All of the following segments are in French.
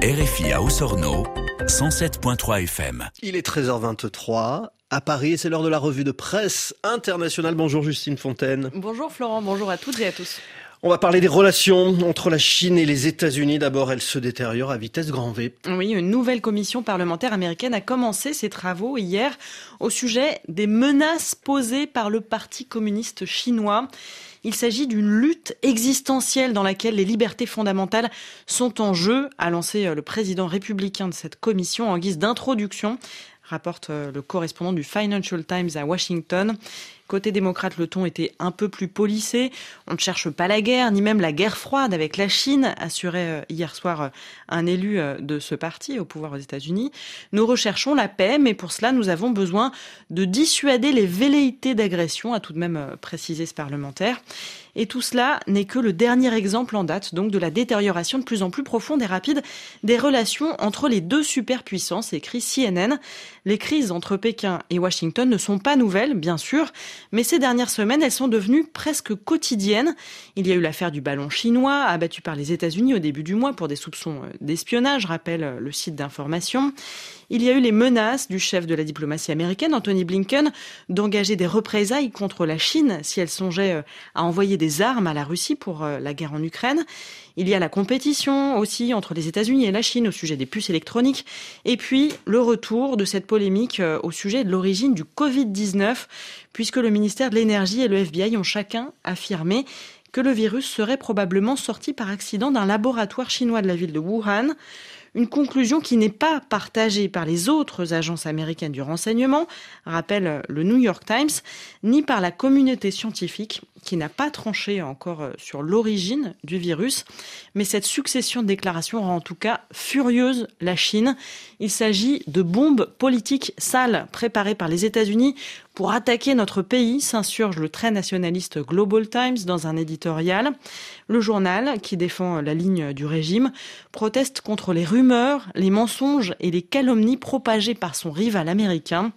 RFI à Osorno, 107.3 FM. Il est 13h23 à Paris et c'est l'heure de la revue de presse internationale. Bonjour Justine Fontaine. Bonjour Florent, bonjour à toutes et à tous. On va parler des relations entre la Chine et les États-Unis. D'abord, elles se détériorent à vitesse grand V. Oui, une nouvelle commission parlementaire américaine a commencé ses travaux hier au sujet des menaces posées par le Parti communiste chinois. Il s'agit d'une lutte existentielle dans laquelle les libertés fondamentales sont en jeu, a lancé euh, le président républicain de cette commission en guise d'introduction rapporte euh, le correspondant du Financial Times à Washington. Côté démocrate, le ton était un peu plus polissé. On ne cherche pas la guerre, ni même la guerre froide avec la Chine, assurait euh, hier soir euh, un élu de ce parti au pouvoir aux États-Unis. Nous recherchons la paix, mais pour cela, nous avons besoin de dissuader les velléités d'agression, a tout de même précisé ce parlementaire. Et tout cela n'est que le dernier exemple en date, donc de la détérioration de plus en plus profonde et rapide des relations entre les deux superpuissances, écrit CNN. Les crises entre Pékin et Washington ne sont pas nouvelles, bien sûr, mais ces dernières semaines, elles sont devenues presque quotidiennes. Il y a eu l'affaire du ballon chinois, abattu par les États-Unis au début du mois pour des soupçons euh, d'espionnage, rappelle euh, le site d'information. Il y a eu les menaces du chef de la diplomatie américaine, Anthony Blinken, d'engager des représailles contre la Chine si elle songeait euh, à envoyer des armes à la Russie pour euh, la guerre en Ukraine. Il y a la compétition aussi entre les États-Unis et la Chine au sujet des puces électroniques. Et puis le retour de cette polémique euh, au sujet de l'origine du Covid-19, puisque le ministère de l'Énergie et le FBI ont chacun affirmé que le virus serait probablement sorti par accident d'un laboratoire chinois de la ville de Wuhan. Une conclusion qui n'est pas partagée par les autres agences américaines du renseignement, rappelle le New York Times, ni par la communauté scientifique qui n'a pas tranché encore sur l'origine du virus. Mais cette succession de déclarations rend en tout cas furieuse la Chine. Il s'agit de bombes politiques sales préparées par les États-Unis pour attaquer notre pays, s'insurge le très nationaliste Global Times dans un éditorial. Le journal, qui défend la ligne du régime, proteste contre les rumeurs, les mensonges et les calomnies propagées par son rival américain.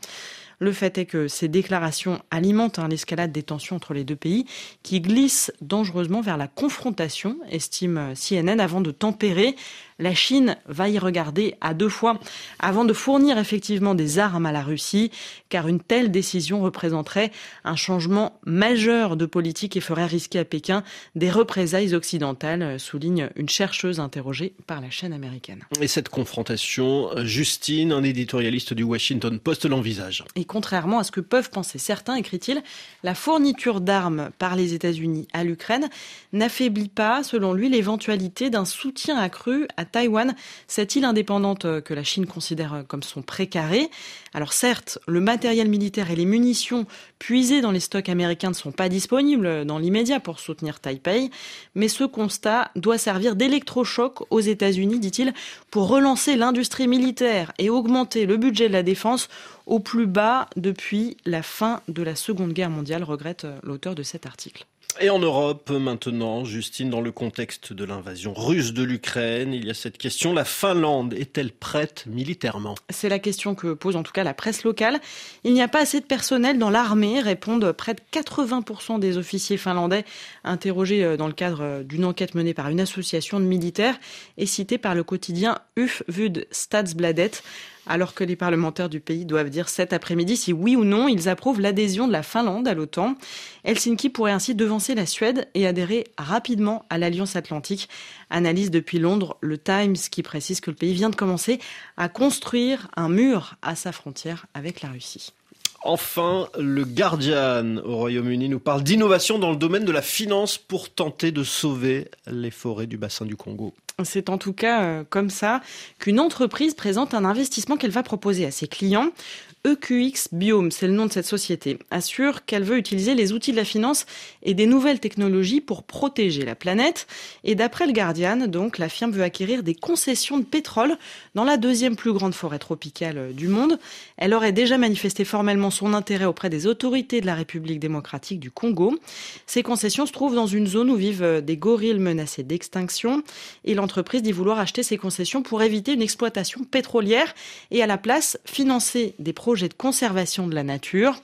Le fait est que ces déclarations alimentent hein, l'escalade des tensions entre les deux pays qui glissent dangereusement vers la confrontation, estime CNN, avant de tempérer la Chine va y regarder à deux fois avant de fournir effectivement des armes à la Russie, car une telle décision représenterait un changement majeur de politique et ferait risquer à Pékin des représailles occidentales, souligne une chercheuse interrogée par la chaîne américaine. Et cette confrontation, Justine, un éditorialiste du Washington Post, l'envisage. Et contrairement à ce que peuvent penser certains, écrit-il, la fourniture d'armes par les États-Unis à l'Ukraine n'affaiblit pas, selon lui, l'éventualité d'un soutien accru à Taïwan, cette île indépendante euh, que la Chine considère euh, comme son précaré. Alors certes, le matériel militaire et les munitions puisées dans les stocks américains ne sont pas disponibles euh, dans l'immédiat pour soutenir Taipei, mais ce constat doit servir d'électrochoc aux États-Unis, dit-il, pour relancer l'industrie militaire et augmenter le budget de la défense au plus bas depuis la fin de la Seconde Guerre mondiale, regrette l'auteur de cet article. Et en Europe, maintenant, Justine, dans le contexte de l'invasion russe de l'Ukraine, il y a cette question, la Finlande est-elle prête militairement? C'est la question que pose en tout cas la presse locale. Il n'y a pas assez de personnel dans l'armée, répondent près de 80% des officiers finlandais interrogés euh, dans le cadre euh, d'une enquête menée par une association de militaires et citée par le quotidien UF-Vud Stadsbladet alors que les parlementaires du pays doivent dire cet après-midi si oui ou non ils approuvent l'adhésion de la Finlande à l'OTAN. Helsinki pourrait ainsi devancer la Suède et adhérer rapidement à l'Alliance Atlantique. Analyse depuis Londres le Times qui précise que le pays vient de commencer à construire un mur à sa frontière avec la Russie. Enfin, le Guardian au Royaume-Uni nous parle d'innovation dans le domaine de la finance pour tenter de sauver les forêts du bassin du Congo. C'est en tout cas euh, comme ça qu'une entreprise présente un investissement qu'elle va proposer à ses clients. EQX Biome, c'est le nom de cette société, assure qu'elle veut utiliser les outils de la finance et des nouvelles technologies pour protéger la planète. Et d'après le Guardian, donc, la firme veut acquérir des concessions de pétrole dans la deuxième plus grande forêt tropicale du monde. Elle aurait déjà manifesté formellement son intérêt auprès des autorités de la République démocratique du Congo. Ces concessions se trouvent dans une zone où vivent des gorilles menacés d'extinction l'entreprise dit vouloir acheter ces concessions pour éviter une exploitation pétrolière et à la place financer des projets de conservation de la nature.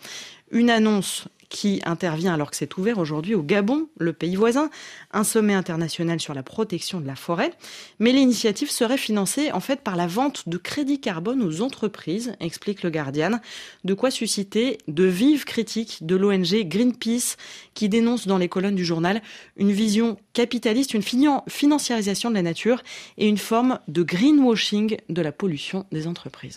Une annonce qui intervient alors que c'est ouvert aujourd'hui au Gabon, le pays voisin, un sommet international sur la protection de la forêt. Mais l'initiative serait financée en fait par la vente de crédits carbone aux entreprises, explique le Guardian, de quoi susciter de vives critiques de l'ONG Greenpeace qui dénonce dans les colonnes du journal une vision capitaliste, une financiarisation de la nature et une forme de greenwashing de la pollution des entreprises.